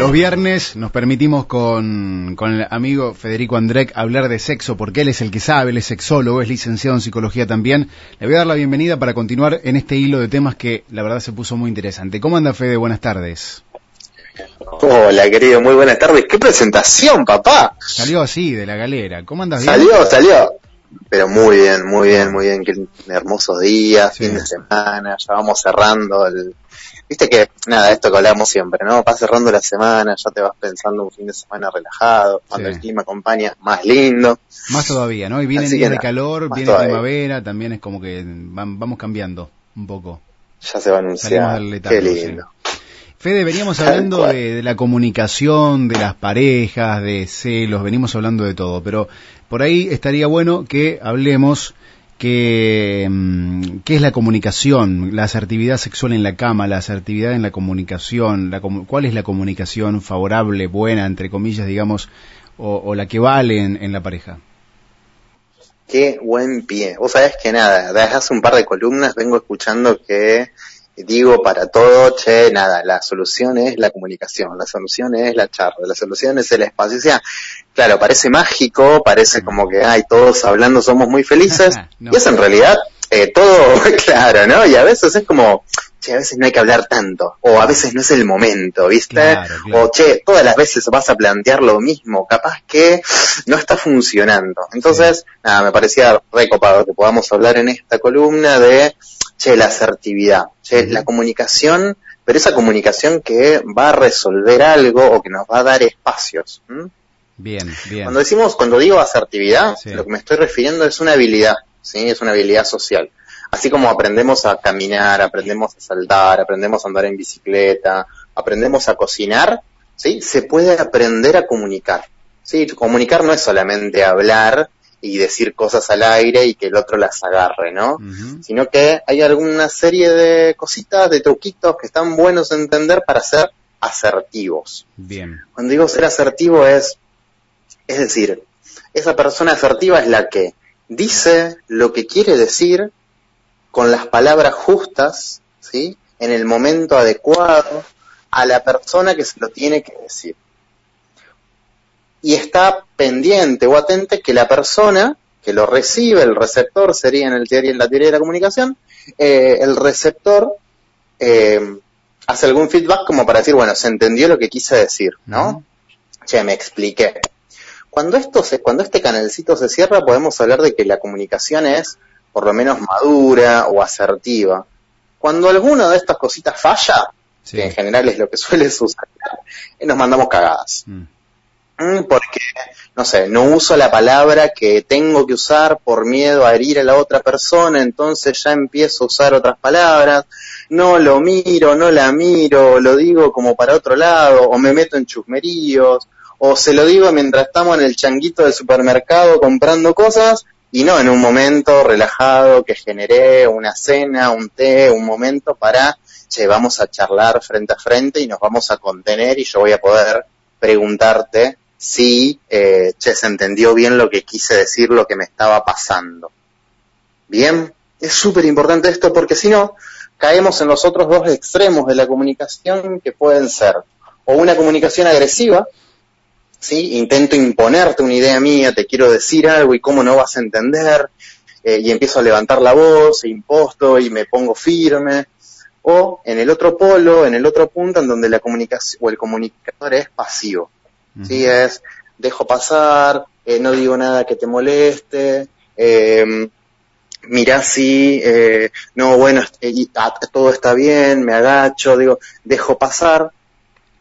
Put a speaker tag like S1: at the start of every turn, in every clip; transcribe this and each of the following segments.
S1: Los viernes nos permitimos con, con el amigo Federico Andrek hablar de sexo porque él es el que sabe, él es sexólogo, es licenciado en psicología también. Le voy a dar la bienvenida para continuar en este hilo de temas que la verdad se puso muy interesante. ¿Cómo anda Fede? Buenas tardes.
S2: Hola querido, muy buenas tardes. ¡Qué presentación, papá!
S1: Salió así, de la galera. ¿Cómo andas
S2: bien? Salió, salió. Pero muy bien, muy bien, muy bien. Qué hermosos días, fin de semana. Ya vamos cerrando el, Viste que, nada, esto que hablamos siempre, ¿no? Vas cerrando la semana, ya te vas pensando un fin de semana relajado, cuando el clima acompaña, más lindo.
S1: Más todavía, ¿no? Y vienen días de calor, viene primavera, también es como que vamos cambiando un poco.
S2: Ya se va a anunciar. Qué lindo.
S1: Fede, veníamos hablando de, la comunicación, de las parejas, de celos, venimos hablando de todo, pero por ahí estaría bueno que hablemos que, mm, qué es la comunicación, la asertividad sexual en la cama, la asertividad en la comunicación, la, cuál es la comunicación favorable, buena, entre comillas, digamos, o, la que vale en, la pareja.
S2: Qué buen pie. Vos sabés que nada, desde hace un par de columnas vengo escuchando que digo para todo, che, nada, la solución es la comunicación, la solución es la charla, la solución es el espacio. O sea, claro, parece mágico, parece como que, ay, todos hablando somos muy felices, y es en realidad eh, todo claro, ¿no? Y a veces es como, che, a veces no hay que hablar tanto, o a veces no es el momento, ¿viste? O che, todas las veces vas a plantear lo mismo, capaz que no está funcionando. Entonces, nada, me parecía recopado que podamos hablar en esta columna de che, la asertividad, che, la comunicación, pero esa comunicación que va a resolver algo o que nos va a dar espacios.
S1: Bien, bien.
S2: Cuando decimos, cuando digo asertividad, lo que me estoy refiriendo es una habilidad, ¿sí? Es una habilidad social. Así como aprendemos a caminar, aprendemos a saltar, aprendemos a andar en bicicleta, aprendemos a cocinar, ¿sí? Se puede aprender a comunicar. ¿sí? Comunicar no es solamente hablar y decir cosas al aire y que el otro las agarre, ¿no? Sino que hay alguna serie de cositas, de truquitos que están buenos de entender para ser asertivos.
S1: Bien.
S2: Cuando digo ser asertivo es, es decir, esa persona asertiva es la que dice lo que quiere decir con las palabras justas, ¿sí? En el momento adecuado a la persona que se lo tiene que decir y está pendiente o atente que la persona que lo recibe, el receptor sería en, el en la teoría de la comunicación, eh, el receptor eh, hace algún feedback como para decir, bueno, se entendió lo que quise decir, ¿no? Che, me expliqué. Cuando esto se, cuando este canalcito se cierra, podemos hablar de que la comunicación es por lo menos madura o asertiva. Cuando alguna de estas cositas falla, que en general es lo que suele suceder, nos mandamos cagadas. Mm. Mm, porque, no sé, no uso la palabra que tengo que usar por miedo a herir a la otra persona, entonces ya empiezo a usar otras palabras, no lo miro, no la miro, lo digo como para otro lado, o me meto en chusmeríos, o se lo digo mientras estamos en el changuito del supermercado comprando cosas, y no en un momento relajado que generé una cena, un té, un momento para, che, vamos a charlar frente a frente y nos vamos a contener y yo voy a poder preguntarte si eh, se entendió bien lo que quise decir, lo que me estaba pasando. Bien, es súper importante esto porque si no, caemos en los otros dos extremos de la comunicación que pueden ser o una comunicación agresiva, ¿sí? intento imponerte una idea mía, te quiero decir algo y cómo no vas a entender, eh, y empiezo a levantar la voz, e imposto y me pongo firme, o en el otro polo, en el otro punto, en donde la comunicación o el comunicador es pasivo. ¿Sí? Es, dejo pasar, eh, no digo nada que te moleste, eh, mira si, eh, no, bueno, ah, todo está bien, me agacho, digo, dejo pasar.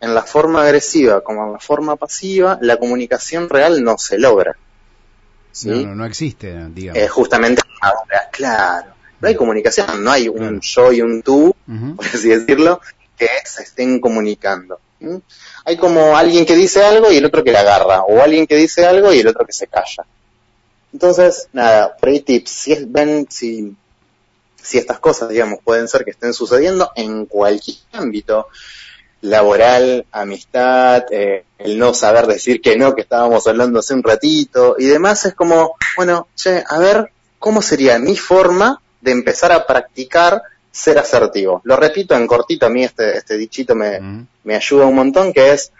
S2: En la forma agresiva como en la forma pasiva, la comunicación real no se logra.
S1: ¿sí? No, no, existe, digamos.
S2: Justamente ahora, claro. No hay comunicación, no hay un yo y un tú, por así decirlo, que se estén comunicando. Hay como alguien que dice algo y el otro que la agarra, o alguien que dice algo y el otro que se calla. Entonces, nada, por tips, si ven si, si estas cosas, digamos, pueden ser que estén sucediendo en cualquier ámbito, laboral, amistad, eh, el no saber decir que no, que estábamos hablando hace un ratito y demás, es como, bueno, che, a ver, ¿cómo sería mi forma de empezar a practicar ser asertivo. Lo repito en cortito, a mí este, este dichito me, me ayuda un montón, que es,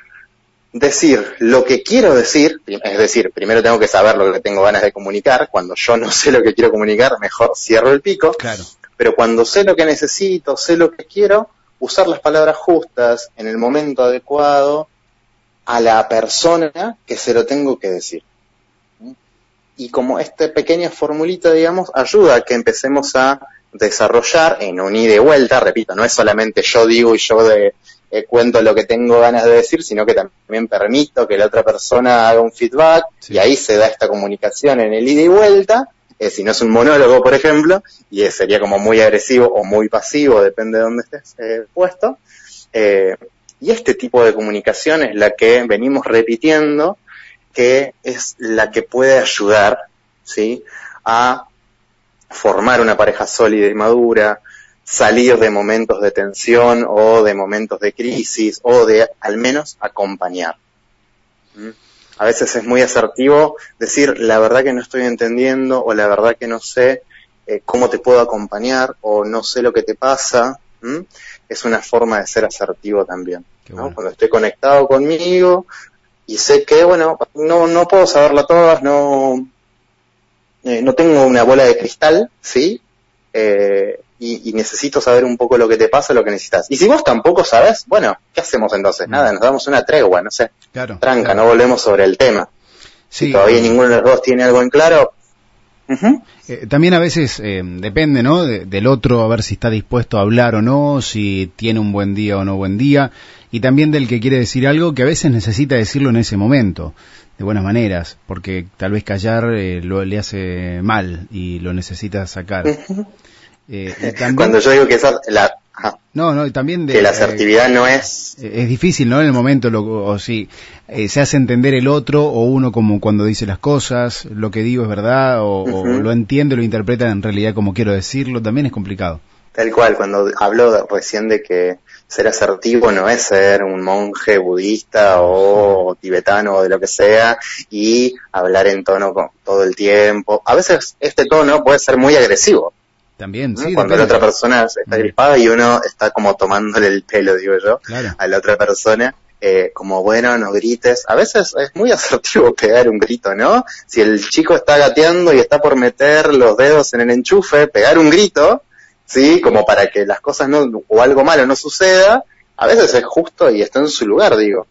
S2: decir lo que quiero decir, es decir, primero tengo que saber lo que tengo ganas de comunicar, cuando yo no sé lo que quiero comunicar, mejor cierro el pico,
S1: Claro.
S2: pero cuando sé lo que necesito, sé lo que quiero, usar las palabras justas en el momento adecuado a la persona que se lo tengo que decir. Y como esta pequeña formulita, digamos, ayuda a que empecemos a desarrollar en un ida y vuelta, repito, no es solamente yo digo y yo de, eh, cuento lo que tengo ganas de decir, sino que también permito que la otra persona haga un feedback
S1: Sí.
S2: y ahí se da esta comunicación en el ida y vuelta. Eh, si no es un monólogo, por ejemplo, y eh, sería como muy agresivo o muy pasivo, depende de dónde estés puesto. Y este tipo de comunicación es la que venimos repitiendo, que es la que puede ayudar, ¿sí? A formar una pareja sólida y madura, salir de momentos de tensión o de momentos de crisis o de al menos acompañar. ¿Mm? A veces es muy asertivo decir la verdad que no estoy entendiendo o la verdad que no sé eh, cómo te puedo acompañar o no sé lo que te pasa. ¿Mm? Es una forma de ser asertivo también.
S1: Qué
S2: ¿no?
S1: bueno.
S2: Cuando estoy conectado conmigo y sé que, bueno, no, no puedo saberla todas, no, eh, no tengo una bola de cristal, ¿sí? Eh, y, y necesito saber un poco lo que te pasa, lo que necesitas. Y si vos tampoco sabes, bueno, ¿qué hacemos entonces?
S1: Mm.
S2: Nada, nos damos una tregua, no sé,
S1: Claro.
S2: tranca,
S1: claro.
S2: no volvemos sobre el tema.
S1: Sí,
S2: Si todavía ninguno de los dos tiene algo en claro,
S1: Eh, también a veces eh, depende, ¿no? de- del otro, a ver si está dispuesto a hablar o no, si tiene un buen día o no buen día, y también del que quiere decir algo que a veces necesita decirlo en ese momento, de buenas maneras, porque tal vez callar eh, lo, le hace mal y lo necesita sacar. Eh, y también,
S2: cuando yo digo que esa, la, ajá,
S1: no, no, y también de,
S2: que la
S1: eh,
S2: asertividad no es
S1: eh, es difícil, ¿no? En el momento, lo, o si eh, se hace entender el otro o uno como cuando dice las cosas, lo que digo es verdad o, o lo entiende, lo interpreta en realidad como quiero decirlo, también es complicado.
S2: Tal cual, cuando hablo de- recién de que ser asertivo no es ser un monje budista o tibetano o de lo que sea y hablar en tono con- todo el tiempo. A veces este tono puede ser muy agresivo,
S1: También,
S2: ¿no?
S1: sí,
S2: cuando la otra persona está grispada y uno está como tomándole el pelo, digo yo,
S1: Claro.
S2: a la otra persona. eh, como bueno, no grites. A veces es muy asertivo pegar un grito, ¿no? Si el chico está gateando y está por meter los dedos en el enchufe, pegar un grito, ¿sí? Como para que las cosas no, o algo malo no suceda, a veces es justo y está en su lugar, digo.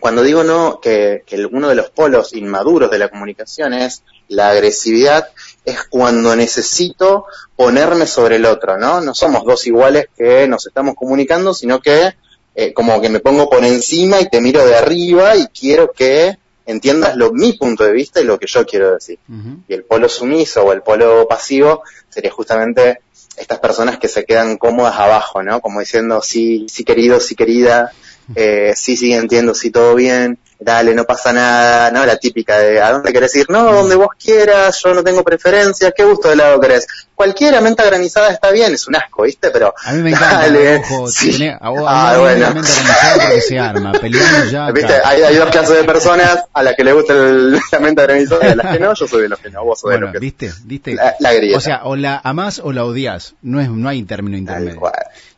S2: Cuando digo no, que, que uno de los polos inmaduros de la comunicación es la agresividad, es cuando necesito ponerme sobre el otro, ¿no? No somos dos iguales que nos estamos comunicando, sino que eh, como que me pongo por encima y te miro de arriba y quiero que entiendas lo, mi punto de vista y lo que yo quiero decir. Y el polo sumiso o el polo pasivo sería justamente estas personas que se quedan cómodas abajo, ¿no? Como diciendo, sí, sí querido, sí querida, eh, sí, sí entiendo, sí todo bien, dale, no pasa nada, ¿no? La típica de, ¿a dónde querés ir? No, donde vos quieras, yo no tengo preferencia, ¿qué gusto de helado querés? Cualquiera menta granizada está bien, es un asco, ¿viste? Pero,
S1: A mí me encanta,
S2: dale,
S1: ojo,
S2: sí.
S1: tenés- a vos-
S2: Ah,
S1: mí
S2: bueno.
S1: porque se arma, peleamos ya.
S2: ¿Viste? Hay, hay dos clases de personas a las que le gusta el- la menta granizada y a las que no, yo soy de los que no, vos sos de
S1: Bueno,
S2: los que
S1: ¿viste? ¿Viste?
S2: La, la grieta.
S1: O sea, o la amás o la odias, no es no hay término intermedio.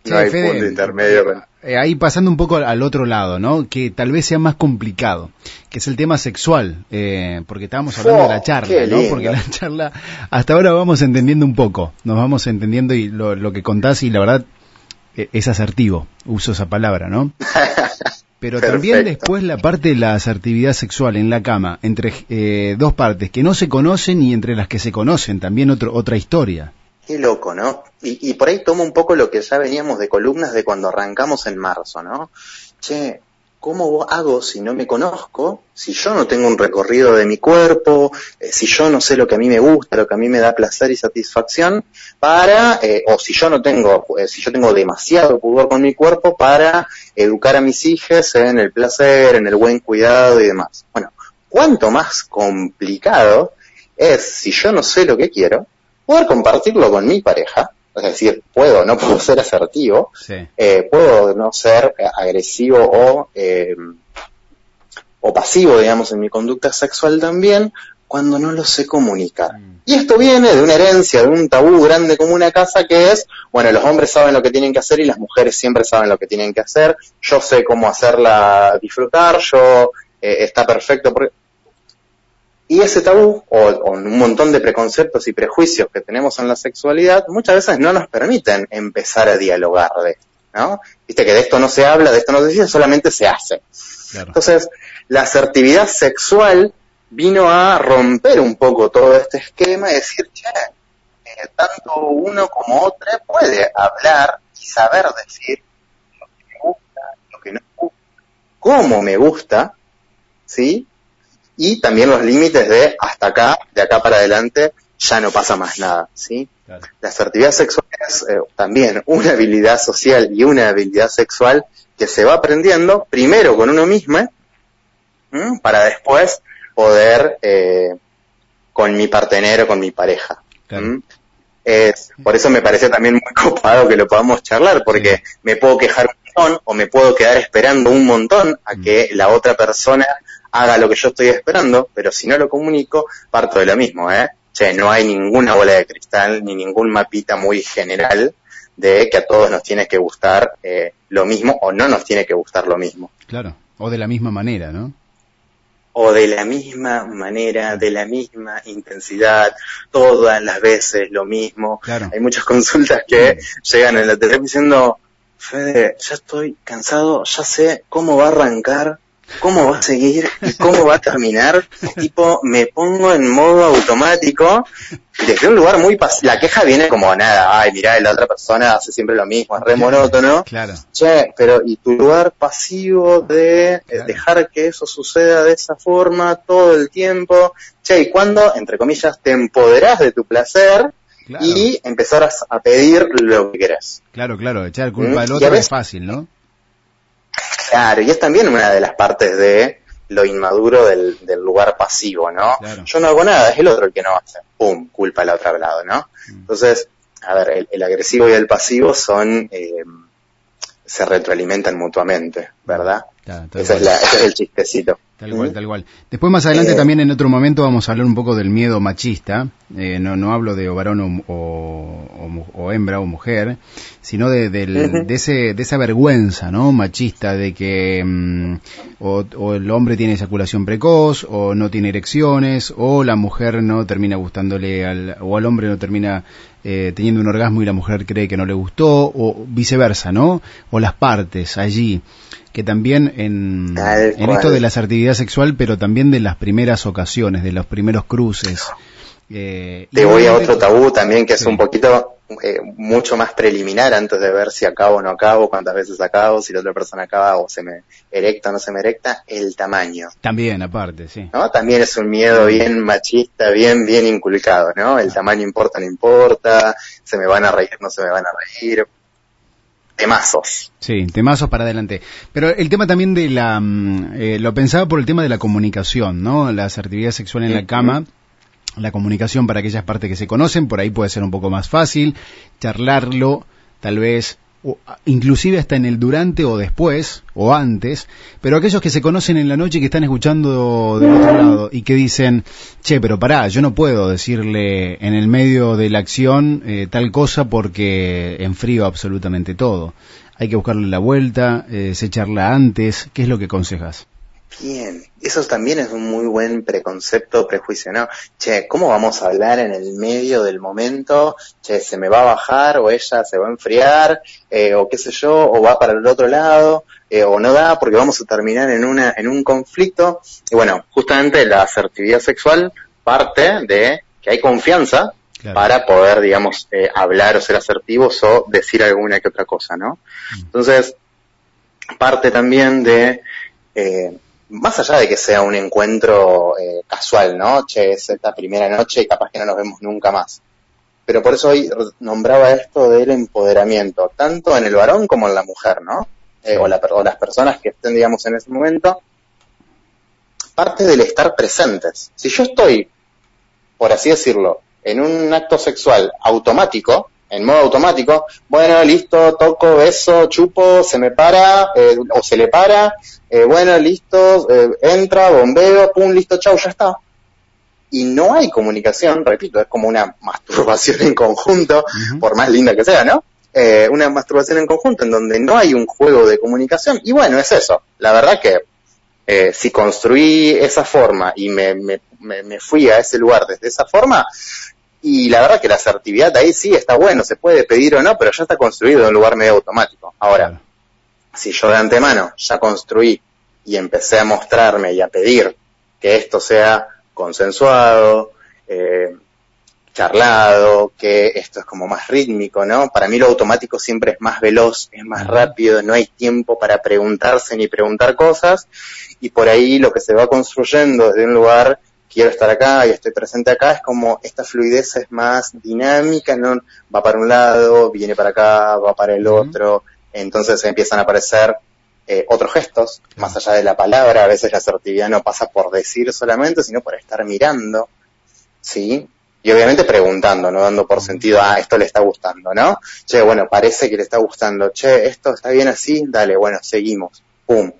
S2: No hay
S1: Fede,
S2: punto intermedio. con-
S1: eh, ahí pasando un poco al, otro lado, ¿no? Que tal vez sea más complicado, que es el tema sexual, eh, porque estábamos hablando
S2: Oh,
S1: de la charla,
S2: qué
S1: ¿no? Porque la charla, hasta ahora vamos entendiendo un poco, nos vamos entendiendo y lo, lo que contás y la verdad eh, es asertivo, uso esa palabra, ¿no? Pero también después la parte de la asertividad sexual en la cama, entre eh, dos partes que no se conocen y entre las que se conocen, también otro, otra historia.
S2: Qué loco, ¿no? Y, por ahí tomo un poco lo que ya veníamos de columnas de cuando arrancamos en marzo, ¿no? Che, ¿cómo hago si no me conozco? Si yo no tengo un recorrido de mi cuerpo, eh, si yo no sé lo que a mí me gusta, lo que a mí me da placer y satisfacción, para, eh, o si yo no tengo, eh, si yo tengo demasiado pudor con mi cuerpo para educar a mis hijos en el placer, en el buen cuidado y demás. Bueno, cuánto más complicado es si yo no sé lo que quiero, poder compartirlo con mi pareja, es decir, puedo, no puedo ser asertivo,
S1: Sí.
S2: eh, puedo no ser eh, agresivo o, eh, o pasivo, digamos, en mi conducta sexual también, cuando no lo sé comunicar. Mm. Y esto viene de una herencia, de un tabú grande como una casa que es, bueno, los hombres saben lo que tienen que hacer y las mujeres siempre saben lo que tienen que hacer, yo sé cómo hacerla disfrutar, yo eh, está perfecto. Y ese tabú, o, un montón de preconceptos y prejuicios que tenemos en la sexualidad, muchas veces no nos permiten empezar a dialogar de esto, ¿no? Viste que de esto no se habla, de esto no se dice, solamente se hace. Entonces, la asertividad sexual vino a romper un poco todo este esquema y decir, che, eh, tanto uno como otro puede hablar y saber decir lo que me gusta, lo que no me gusta, cómo me gusta, ¿sí? Y también los límites de hasta acá, de acá para adelante, ya no pasa más nada, ¿sí? La asertividad sexual es eh, también una habilidad social y una habilidad sexual que se va aprendiendo primero con uno mismo, para después poder eh, con mi partener o con mi pareja. Es, por eso me parece también muy copado que lo podamos charlar, porque me puedo quejar un montón o me puedo quedar esperando un montón a mm. que la otra persona haga lo que yo estoy esperando, pero si no lo comunico, parto de lo mismo, ¿eh? Che, no hay ninguna bola de cristal ni ningún mapita muy general de que a todos nos tiene que gustar eh, lo mismo o no nos tiene que gustar lo mismo.
S1: Claro, o de la misma manera, ¿no?
S2: O de la misma manera, de la misma intensidad, todas las veces lo mismo. Hay muchas consultas que llegan en la televisión diciendo, Fede, ya estoy cansado, ya sé cómo va a arrancar cómo va a seguir y cómo va a terminar. tipo, me pongo en modo automático desde un lugar muy La queja viene como nada, ay, mirá, la otra persona hace siempre lo mismo, es re monótono.
S1: Claro.
S2: Che, pero y tu lugar pasivo de eh, dejar que eso suceda de esa forma todo el tiempo. Che, y cuando, entre comillas, te empoderás de tu placer, y empezarás a pedir lo que querés.
S1: Claro, claro, echar culpa al otro es fácil, ¿no?
S2: Claro, y es también una de las partes de lo inmaduro del, lugar pasivo, ¿no? Yo no hago nada, es el otro el que no hace. ¡Pum! Culpa al otro lado, ¿no? Mm. Entonces, a ver, el, agresivo y el pasivo son, eh, se retroalimentan mutuamente, ¿verdad? ese es el chistecito.
S1: Tal cual, tal cual. Después más adelante eh, también en otro momento vamos a hablar un poco del miedo machista. Eh, no, no hablo de varón o, hembra o mujer, sino de, de, ese, de esa vergüenza no machista de que mm, o, el hombre tiene eyaculación precoz o no tiene erecciones o la mujer no termina gustándole al, o al hombre no termina eh, teniendo un orgasmo y la mujer cree que no le gustó o viceversa, ¿no? O las partes allí que también en, en esto de la asertividad sexual, pero también de las primeras ocasiones, de los primeros cruces.
S2: Eh, Te voy a otro tabú también que es un poquito eh, mucho más preliminar antes de ver si acabo o no acabo, cuántas veces acabo, si la otra persona acaba o se me erecta o no se me erecta, el tamaño.
S1: También, aparte, sí.
S2: ¿No? También es un miedo bien machista, bien, bien inculcado, ¿no? El tamaño importa, no importa, se me van a reír, no se me van a reír, temazos.
S1: Sí, temazos para adelante. Pero el tema también de la, mm, eh, lo pensaba por el tema de la comunicación, ¿no? La asertividad sexual en la cama. La comunicación para aquellas partes que se conocen, por ahí puede ser un poco más fácil, charlarlo, tal vez inclusive hasta en el durante o después o antes, pero aquellos que se conocen en la noche y que están escuchando del otro lado y que dicen, che, pero pará, yo no puedo decirle en el medio de la acción eh, tal cosa porque enfrío absolutamente todo. Hay que buscarle la vuelta, eh, antes, ¿qué es lo que aconsejas?
S2: Bien, eso también es un muy buen preconcepto, prejuicio, ¿no? Che, ¿cómo vamos a hablar en el medio del momento? Che, ¿se me va a bajar o ella se va a enfriar? Eh, o qué sé yo, o va para el otro lado, eh, o no da porque vamos a terminar en, una, en un conflicto. Y bueno, justamente la asertividad sexual parte de que hay confianza para poder, digamos, eh, hablar o ser asertivos o decir alguna que otra cosa, ¿no? Mm. Entonces, parte también de... Eh, más allá de que sea un encuentro eh, casual, ¿no? Che, es esta primera noche y capaz que no nos vemos nunca más. Pero por eso hoy nombraba esto del empoderamiento, tanto en el varón como en la mujer, ¿no? Eh, o, las personas que estén, digamos, en ese momento. Parte del estar presentes. Si yo estoy, por así decirlo, en un acto sexual automático, en modo automático, bueno, listo, toco, beso, chupo, se me para, eh, o se le para, eh, bueno, listo, eh, entra, bombeo, pum, listo, chau, ya está. y no hay comunicación, repito, es como una masturbación en conjunto, por más linda que sea, ¿no? Eh, una masturbación en conjunto en donde no hay un juego de comunicación. Y bueno, es eso. La verdad que eh, si construí esa forma y me, me, me, fui a ese lugar desde esa forma, y la verdad que la asertividad ahí sí está bueno, se puede pedir o no, pero ya está construido en un lugar medio automático. Ahora, si yo de antemano ya construí y empecé a mostrarme y a pedir que esto sea consensuado, eh, charlado, que esto es como más rítmico, ¿no? Para mí lo automático siempre es más veloz, es más rápido, no hay tiempo para preguntarse ni preguntar cosas, y por ahí lo que se va construyendo desde un lugar, quiero estar acá y estoy presente acá, es como esta fluidez es más dinámica, ¿no? Va para un lado, viene para acá, va para el otro, entonces empiezan a aparecer eh, otros gestos, más allá de la palabra, a veces la asertividad no pasa por decir solamente, sino por estar mirando, ¿sí? Y obviamente preguntando, no dando por sentido, ah, esto le está gustando, ¿no? Che, bueno, parece que le está gustando, che, esto está bien así, dale, bueno, seguimos, pum.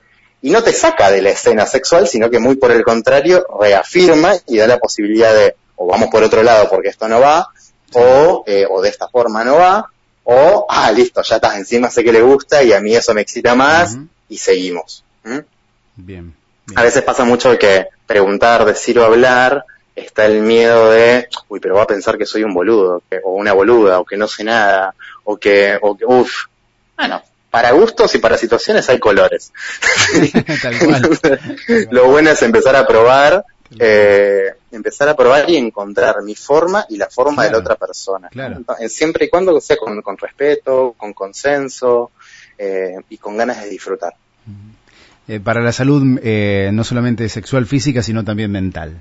S2: Y no te saca de la escena sexual, sino que muy por el contrario, reafirma y da la posibilidad de, o vamos por otro lado porque esto no va, o, eh, o de esta forma no va, o, ah, listo, ya estás encima, sé que le gusta y a mí eso me excita más y seguimos. Bien, A veces pasa mucho que preguntar, decir o hablar, está el miedo de, uy, pero va a pensar que soy un boludo, o una boluda, o que no sé nada, o que, o que uff. Bueno, para gustos y para situaciones hay colores. Lo bueno es empezar a probar eh, empezar a probar y encontrar mi forma y la forma de la otra persona. siempre y cuando sea con, respeto, con consenso eh, y con ganas de disfrutar.
S1: Eh, para la salud eh, no solamente sexual, física, sino también mental,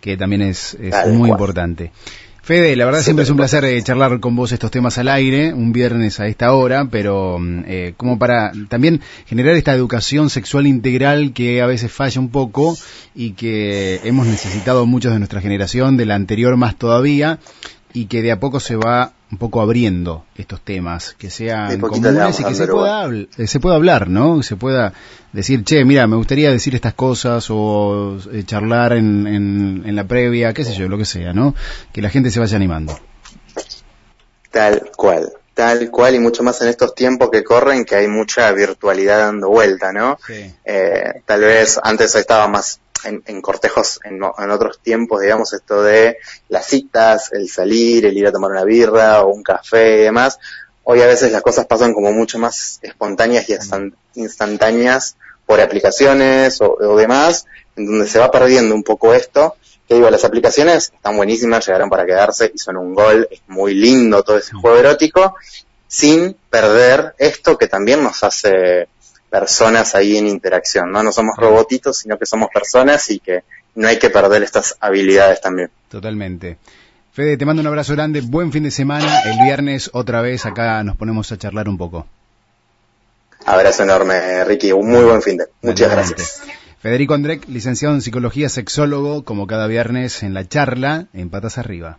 S1: que también es, muy importante. Fede, la verdad siempre es un placer eh, charlar con vos estos temas al aire, un viernes a esta hora, pero mm, eh, como para también generar esta educación sexual integral que a veces falla un poco y que hemos necesitado muchos de nuestra generación, de la anterior más todavía, y que de a poco se va un poco abriendo estos temas, que sean comunes y que se pueda, eh, se pueda hablar, ¿no? Se pueda decir, che, mira, me gustaría decir estas cosas o eh, charlar en, en, la previa, qué sé yo, lo que sea, ¿no? Que la gente se vaya animando.
S2: Tal cual, tal cual y mucho más en estos tiempos que corren que hay mucha virtualidad dando vuelta, ¿no? Eh, tal vez antes estaba más en, cortejos en, otros tiempos, digamos, esto de las citas, el salir, el ir a tomar una birra o un café y demás. Hoy a veces las cosas pasan como mucho más espontáneas y instantáneas por aplicaciones o, demás, en donde se va perdiendo un poco esto. Que digo, las aplicaciones están buenísimas, llegaron para quedarse y son un gol, es muy lindo todo ese juego erótico, sin perder esto que también nos hace personas ahí en interacción, ¿no? No somos robotitos, sino que somos personas y que no hay que perder estas habilidades también.
S1: Totalmente. Fede, te mando un abrazo grande, buen fin de semana. El viernes otra vez acá nos ponemos a charlar un poco.
S2: Abrazo enorme, Ricky. Un muy buen fin de. Muchas gracias.
S1: Federico Andrek, licenciado en psicología, sexólogo, como cada viernes en la charla en Patas Arriba.